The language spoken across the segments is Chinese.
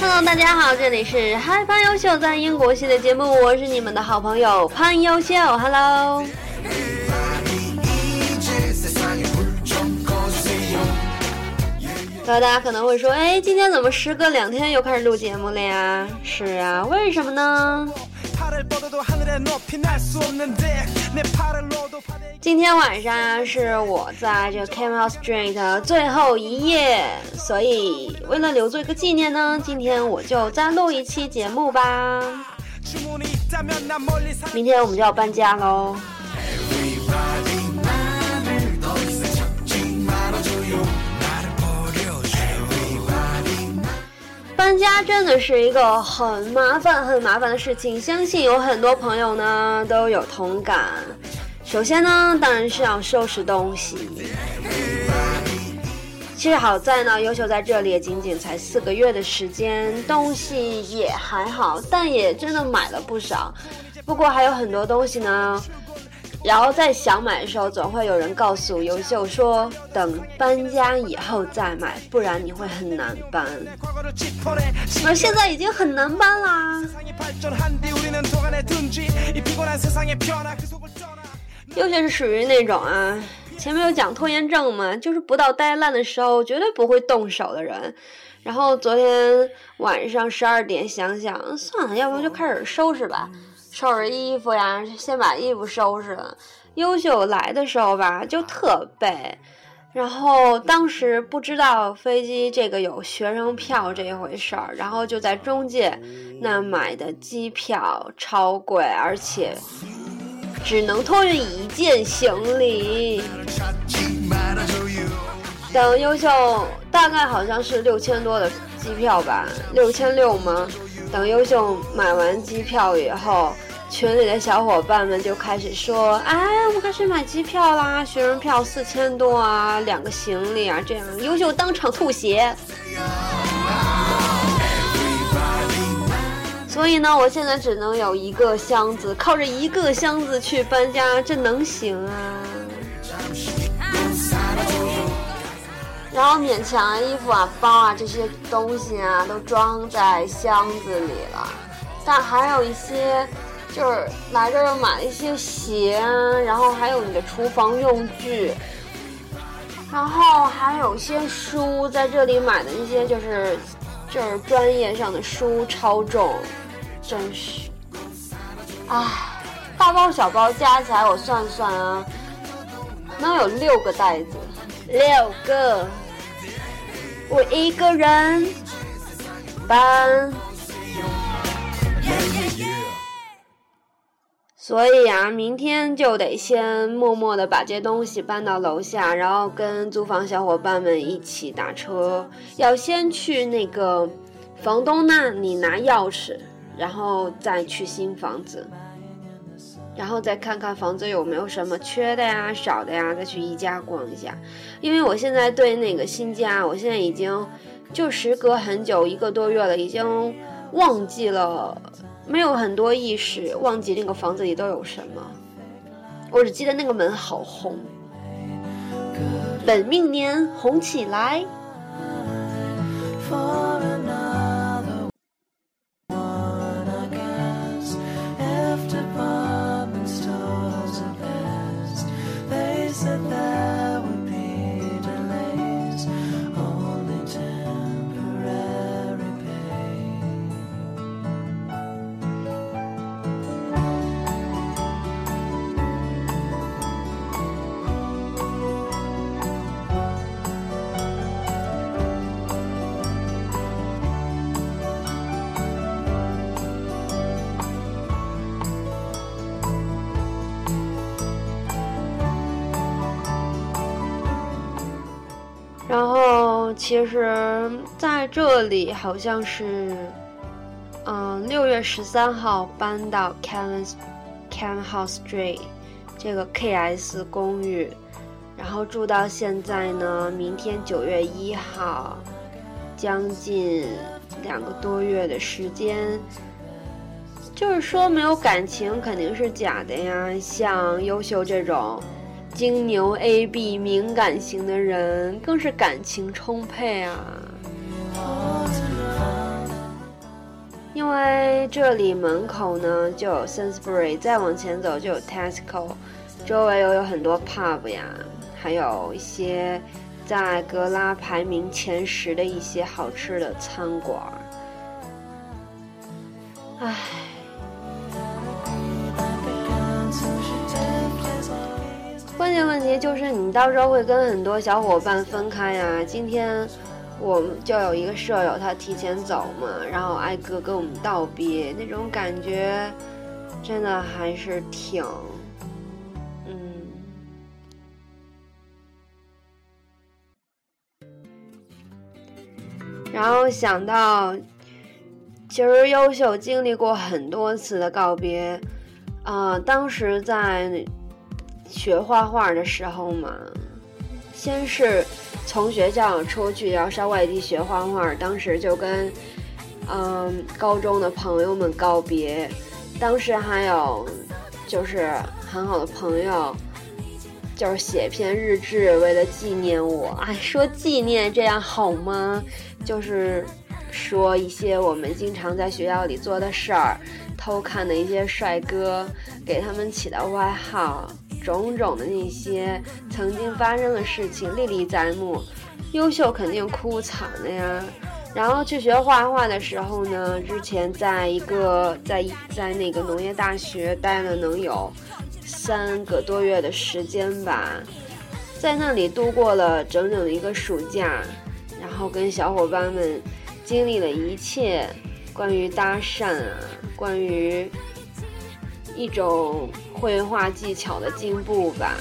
Hello，大家好，这里是嗨潘优秀在英国系的节目，我是你们的好朋友潘优秀。Hello。大家可能会说，哎，今天怎么时隔两天又开始录节目了呀？是啊，为什么呢？今天晚上是我在这 Camel Street 最后一夜，所以为了留作一个纪念呢，今天我就再录一期节目吧。明天我们就要搬家喽。Everybody 搬家真的是一个很麻烦、很麻烦的事情，相信有很多朋友呢都有同感。首先呢，当然是要收拾东西。其实好在呢，优秀在这里也仅仅才四个月的时间，东西也还好，但也真的买了不少。不过还有很多东西呢。然后在想买的时候，总会有人告诉优秀说：“等搬家以后再买，不然你会很难搬。”而现在已经很难搬啦。优秀是属于那种啊，前面有讲拖延症嘛，就是不到呆烂的时候绝对不会动手的人。然后昨天晚上十二点想想，算了，要不就开始收拾吧。收拾衣服呀，先把衣服收拾了。优秀来的时候吧，就特背，然后当时不知道飞机这个有学生票这一回事儿，然后就在中介那买的机票超贵，而且只能托运一件行李。等优秀大概好像是六千多的机票吧，六千六吗？等优秀买完机票以后，群里的小伙伴们就开始说：“哎，我们开始买机票啦，学生票四千多啊，两个行李啊，这样。”优秀当场吐血。所以呢，我现在只能有一个箱子，靠着一个箱子去搬家，这能行啊？然后勉强衣服啊、包啊这些东西啊都装在箱子里了，但还有一些，就是来这儿买一些鞋，然后还有你的厨房用具，然后还有一些书，在这里买的一些就是就是专业上的书，超重，真是，唉，大包小包加起来我算算啊，能有六个袋子。六个，我一个人搬，所以啊，明天就得先默默的把这东西搬到楼下，然后跟租房小伙伴们一起打车，要先去那个房东那里拿钥匙，然后再去新房子。然后再看看房子有没有什么缺的呀、少的呀，再去宜家逛一下。因为我现在对那个新家，我现在已经就时隔很久，一个多月了，已经忘记了，没有很多意识，忘记那个房子里都有什么。我只记得那个门好红，本命年红起来。其实在这里好像是，嗯，六月十三号搬到 Cam Cam House Street 这个 KS 公寓，然后住到现在呢，明天九月一号，将近两个多月的时间。就是说没有感情肯定是假的呀，像优秀这种金牛 A B 敏感型的人，更是感情充沛啊。因为这里门口呢就有 Sainsbury，再往前走就有 Tesco，周围又有很多 pub 呀，还有一些在格拉排名前十的一些好吃的餐馆。唉。关键问题就是你到时候会跟很多小伙伴分开呀。今天我们就有一个舍友，他提前走嘛，然后挨个跟我们道别，那种感觉真的还是挺……嗯。然后想到，其实优秀经历过很多次的告别，啊，当时在。学画画的时候嘛，先是从学校出去要上外地学画画，当时就跟嗯高中的朋友们告别，当时还有就是很好的朋友，就是写篇日志为了纪念我。哎，说纪念这样好吗？就是说一些我们经常在学校里做的事儿，偷看的一些帅哥，给他们起的外号。种种的那些曾经发生的事情历历在目，优秀肯定哭惨了呀。然后去学画画的时候呢，之前在一个在在那个农业大学待了能有三个多月的时间吧，在那里度过了整整的一个暑假，然后跟小伙伴们经历了一切关于搭讪啊，关于一种。绘画技巧的进步吧，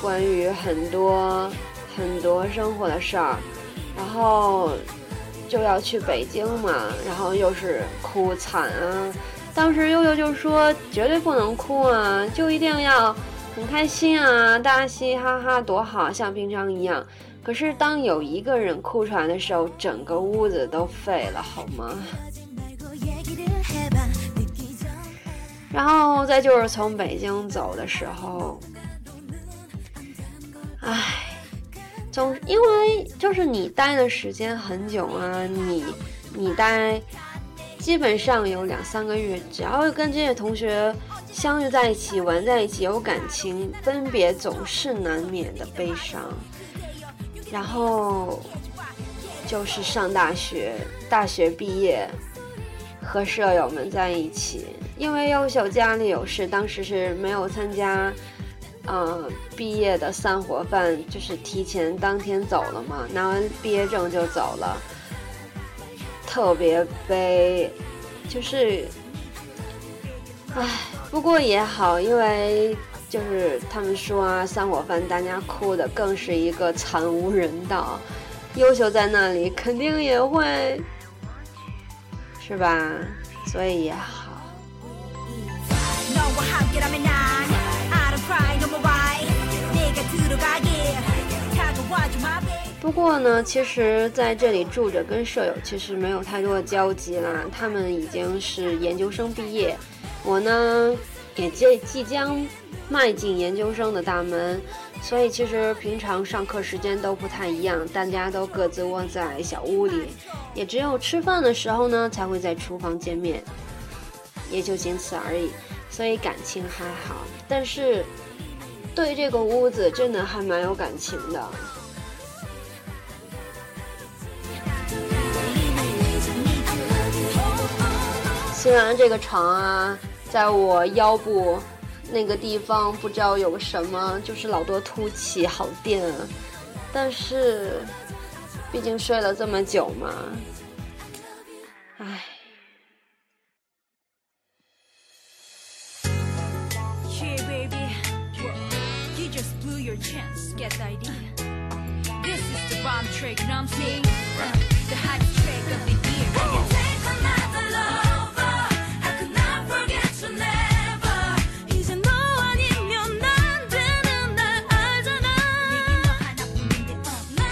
关于很多很多生活的事儿，然后就要去北京嘛，然后又是哭惨啊！当时悠悠就说绝对不能哭啊，就一定要很开心啊，大家嘻嘻哈哈多好，像平常一样。可是当有一个人哭出来的时候，整个屋子都废了，好吗？然后再就是从北京走的时候，唉，总因为就是你待的时间很久啊，你你待基本上有两三个月，只要跟这些同学相遇在一起、玩在一起、有感情，分别总是难免的悲伤。然后就是上大学，大学毕业和舍友们在一起。因为优秀家里有事，当时是没有参加，呃，毕业的散伙饭，就是提前当天走了嘛，拿完毕业证就走了，特别悲，就是，唉，不过也好，因为就是他们说啊，散伙饭大家哭的更是一个惨无人道，优秀在那里肯定也会，是吧？所以也好。不过呢，其实在这里住着，跟舍友其实没有太多的交集啦。他们已经是研究生毕业，我呢也即即将迈进研究生的大门，所以其实平常上课时间都不太一样，大家都各自窝在小屋里，也只有吃饭的时候呢才会在厨房见面，也就仅此而已。所以感情还好，但是对这个屋子真的还蛮有感情的。虽然这个床啊，在我腰部那个地方不知道有个什么，就是老多凸起，好垫，但是毕竟睡了这么久嘛，唉。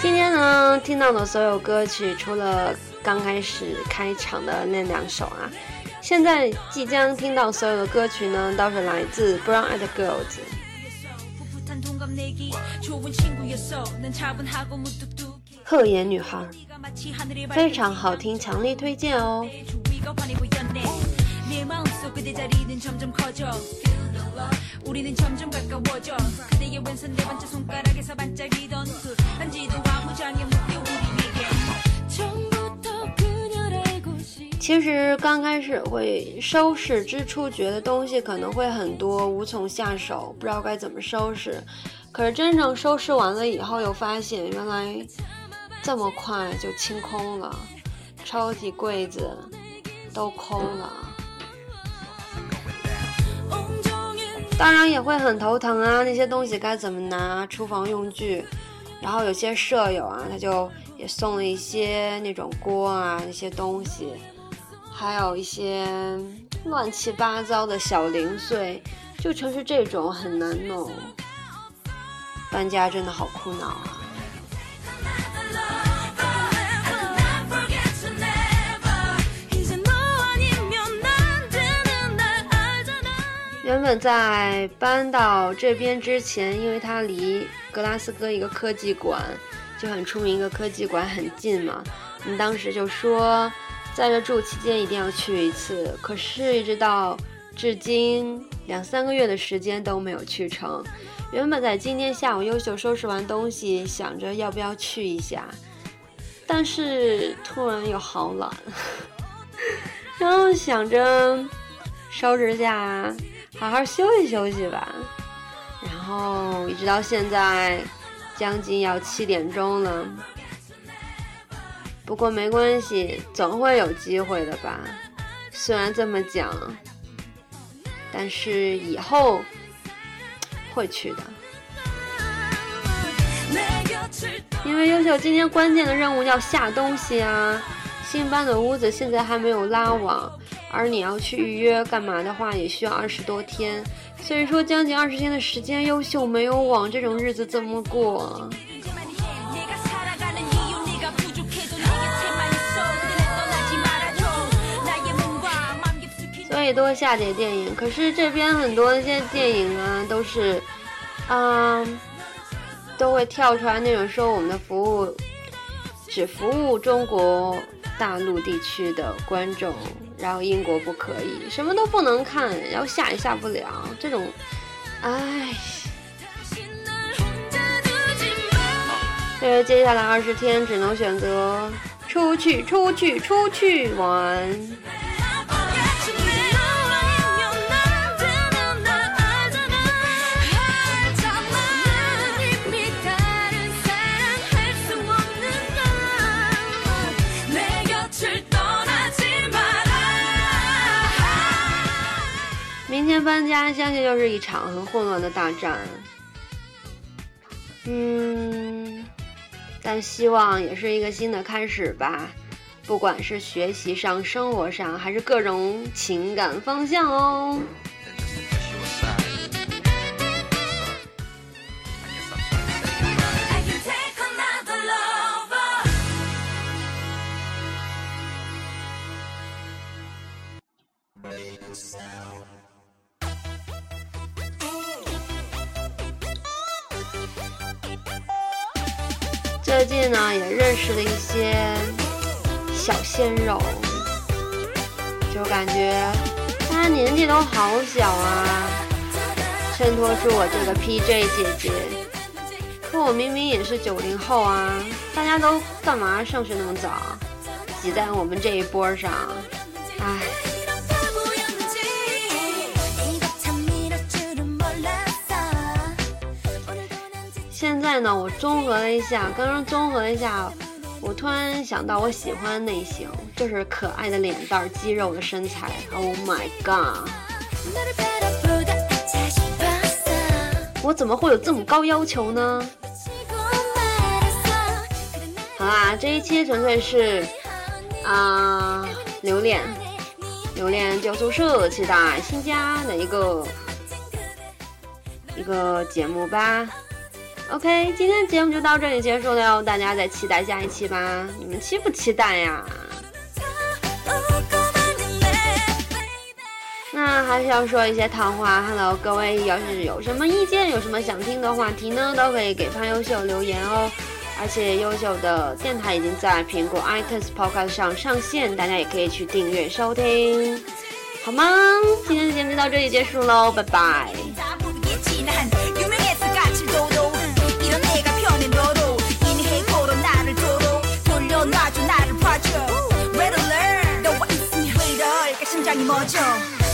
今天呢，将听到的所有歌曲，除了刚开始开场的那两首啊，现在即将听到所有的歌曲呢，都是来自 Brown Eyed Girls。 鹤颜女孩，非常好听，强力推荐哦。 其实刚开始会收拾之初，觉得东西可能会很多，无从下手，不知道该怎么收拾。可是真正收拾完了以后，又发现原来这么快就清空了，抽屉、柜子都空了。当然也会很头疼啊，那些东西该怎么拿？厨房用具，然后有些舍友啊，他就也送了一些那种锅啊，那些东西，还有一些乱七八糟的小零碎，就全是这种很难弄。搬家真的好苦恼啊！原本在搬到这边之前，因为它离格拉斯哥一个科技馆就很出名，一个科技馆很近嘛。我们当时就说，在这住期间一定要去一次。可是，一直到至今两三个月的时间都没有去成。原本在今天下午优秀收拾完东西，想着要不要去一下，但是突然又好懒，然后想着收拾下。好好休息休息吧，然后一直到现在，将近要七点钟了。不过没关系，总会有机会的吧。虽然这么讲，但是以后会去的。因为优秀今天关键的任务要下东西啊，新搬的屋子现在还没有拉网。而你要去预约干嘛的话，也需要二十多天，所以说将近二十天的时间，优秀没有网，这种日子怎么过？以多下点电影。可是这边很多一些电影啊，都是，嗯，都会跳出来那种说我们的服务只服务中国大陆地区的观众。然后英国不可以，什么都不能看，然后下也下不了，这种，唉。所以接下来二十天只能选择出去，出去，出去玩。明天搬家，相信又是一场很混乱的大战。嗯，但希望也是一个新的开始吧，不管是学习上、生活上，还是各种情感方向哦。最近呢，也认识了一些小鲜肉，就感觉大家年纪都好小啊，衬托出我这个 PJ 姐姐。可我明明也是九零后啊，大家都干嘛上学那么早，挤在我们这一波上，呢，我综合了一下，刚刚综合了一下，我突然想到我喜欢的类型，就是可爱的脸蛋、肌肉的身材。Oh my god！我怎么会有这么高要求呢？好啦，这一期纯粹是啊，留恋，留恋旧宿舍，期待新家的一个一个节目吧。OK，今天的节目就到这里结束了哟，大家再期待下一期吧。你们期不期待呀？那还是要说一些套话。Hello，各位，要是有什么意见，有什么想听的话题呢，都可以给潘优秀留言哦。而且优秀的电台已经在苹果 iTunes Podcast 上上线，大家也可以去订阅收听，好吗？今天的节目就到这里结束喽，拜拜。魔咒。